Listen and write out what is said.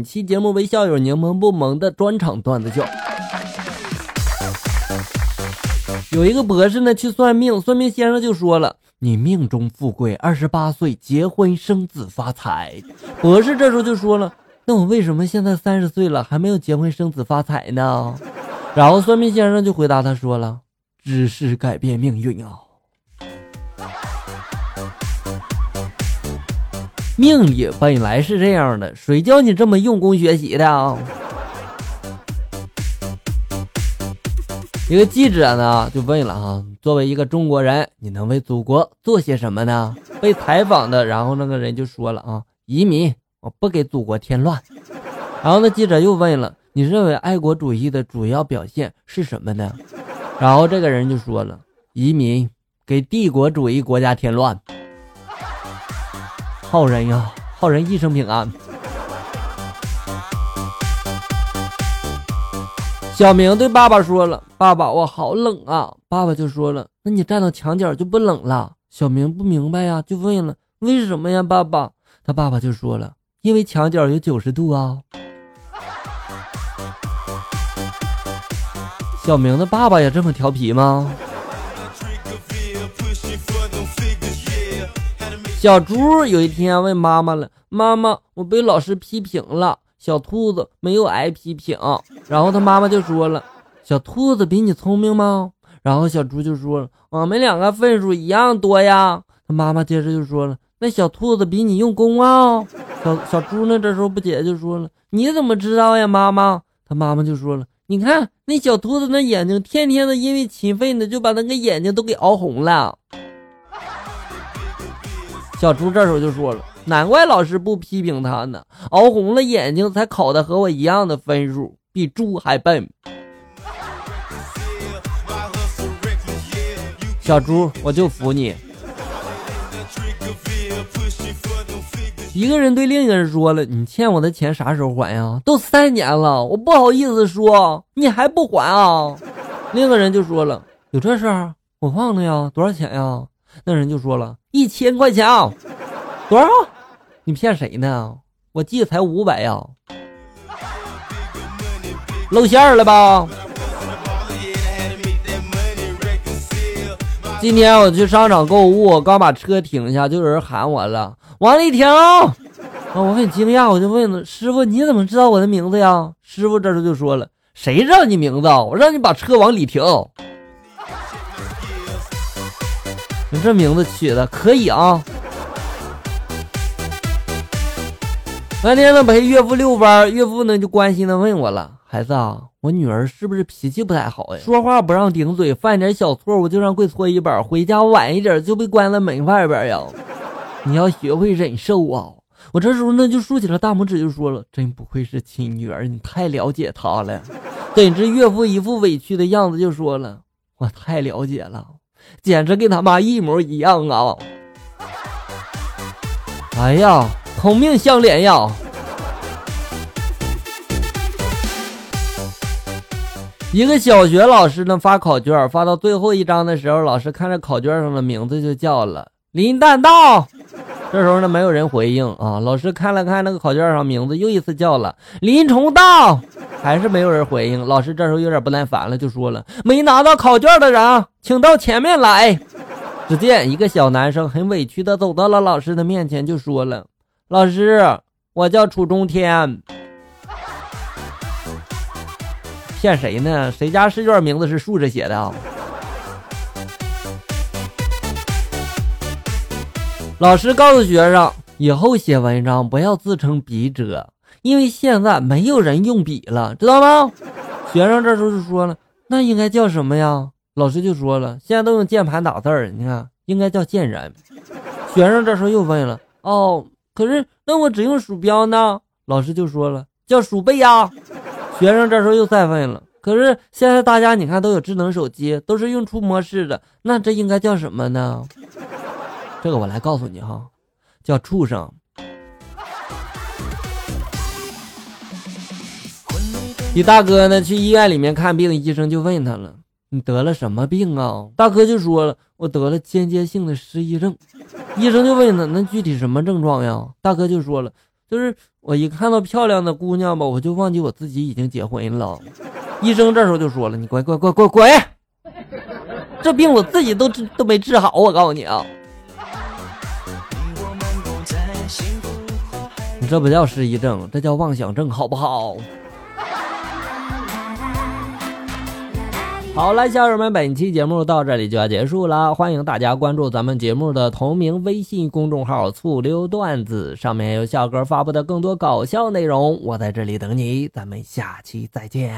本期节目为校友柠檬不萌的专场段子秀。有一个博士呢去算命，算命先生就说了：“你命中富贵，二十八岁结婚生子发财。”博士这时候就说了：“那我为什么现在三十岁了还没有结婚生子发财呢？”然后算命先生就回答他说了：“知识改变命运啊。”命里本来是这样的，谁叫你这么用功学习的啊？一个记者呢就问了哈，作为一个中国人，你能为祖国做些什么呢？被采访的，然后那个人就说了啊，移民，我不给祖国添乱。然后那记者又问了，你认为爱国主义的主要表现是什么呢？然后这个人就说了，移民，给帝国主义国家添乱。好人呀，好人一生平安。小明对爸爸说了：“爸爸，我好冷啊！”爸爸就说了：“那你站到墙角就不冷了。”小明不明白呀，就问了：“为什么呀，爸爸？”他爸爸就说了：“因为墙角有九十度啊。”小明的爸爸也这么调皮吗？小猪有一天问妈妈了：“妈妈，我被老师批评了。”小兔子没有挨批评，然后他妈妈就说了：“小兔子比你聪明吗？”然后小猪就说了：“我们两个分数一样多呀。”他妈妈接着就说了：“那小兔子比你用功啊。”小小猪呢这时候不解就说了：“你怎么知道呀，妈妈？”他妈妈就说了：“你看那小兔子那眼睛，天天的因为勤奋呢，就把那个眼睛都给熬红了。”小猪这时候就说了：“难怪老师不批评他呢，熬红了眼睛才考的和我一样的分数，比猪还笨。”小猪，我就服你。一个人对另一个人说了：“你欠我的钱啥时候还呀？都三年了，我不好意思说，你还不还啊？”另一个人就说了：“有这事儿？我忘了呀，多少钱呀？”那人就说了。一千块钱，多少？你骗谁呢？我记得才五百呀，露馅了吧？今天我去商场购物，刚把车停下，就有人喊我了：“王丽婷！”啊，我很惊讶，我就问师傅：“你怎么知道我的名字呀？”师傅这时候就说了：“谁知道你名字？我让你把车往里停。”你这名字取的可以啊！那天呢陪岳父遛弯，岳父呢就关心的问我了：“孩子啊，我女儿是不是脾气不太好呀？说话不让顶嘴，犯点小错误就让跪搓衣板，回家晚一点就被关在门外边呀！你要学会忍受啊！”我这时候呢就竖起了大拇指，就说了：“真不愧是亲女儿，你太了解她了。”怎知岳父一副委屈的样子，就说了：“我太了解了。”简直跟他妈一模一样啊！哎呀，同命相连呀！一个小学老师呢发考卷，发到最后一张的时候，老师看着考卷上的名字就叫了林蛋道。这时候呢没有人回应啊，老师看了看那个考卷上名字，又一次叫了林崇道。还是没有人回应，老师这时候有点不耐烦了，就说了：“没拿到考卷的人，请到前面来。”只见一个小男生很委屈的走到了老师的面前，就说了：“老师，我叫楚中天。”骗谁呢？谁家试卷名字是竖着写的啊？老师告诉学生，以后写文章不要自称笔者。因为现在没有人用笔了，知道吗？学生这时候就说了：“那应该叫什么呀？”老师就说了：“现在都用键盘打字儿，你看应该叫键人。”学生这时候又问了：“哦，可是那我只用鼠标呢？”老师就说了：“叫鼠辈呀。”学生这时候又再问了：“可是现在大家你看都有智能手机，都是用触摸式的，那这应该叫什么呢？”这个我来告诉你哈，叫畜生。你大哥呢？去医院里面看病，医生就问他了：“你得了什么病啊？”大哥就说了：“我得了间接性的失忆症。”医生就问他：“那具体什么症状呀？”大哥就说了：“就是我一看到漂亮的姑娘吧，我就忘记我自己已经结婚了。医生这时候就说了：“你滚滚滚滚滚！这病我自己都治都没治好，我告诉你啊。”这不叫失忆症，这叫妄想症，好不好？好了，小友们，本期节目到这里就要结束了。欢迎大家关注咱们节目的同名微信公众号“醋溜段子”，上面有笑哥发布的更多搞笑内容。我在这里等你，咱们下期再见。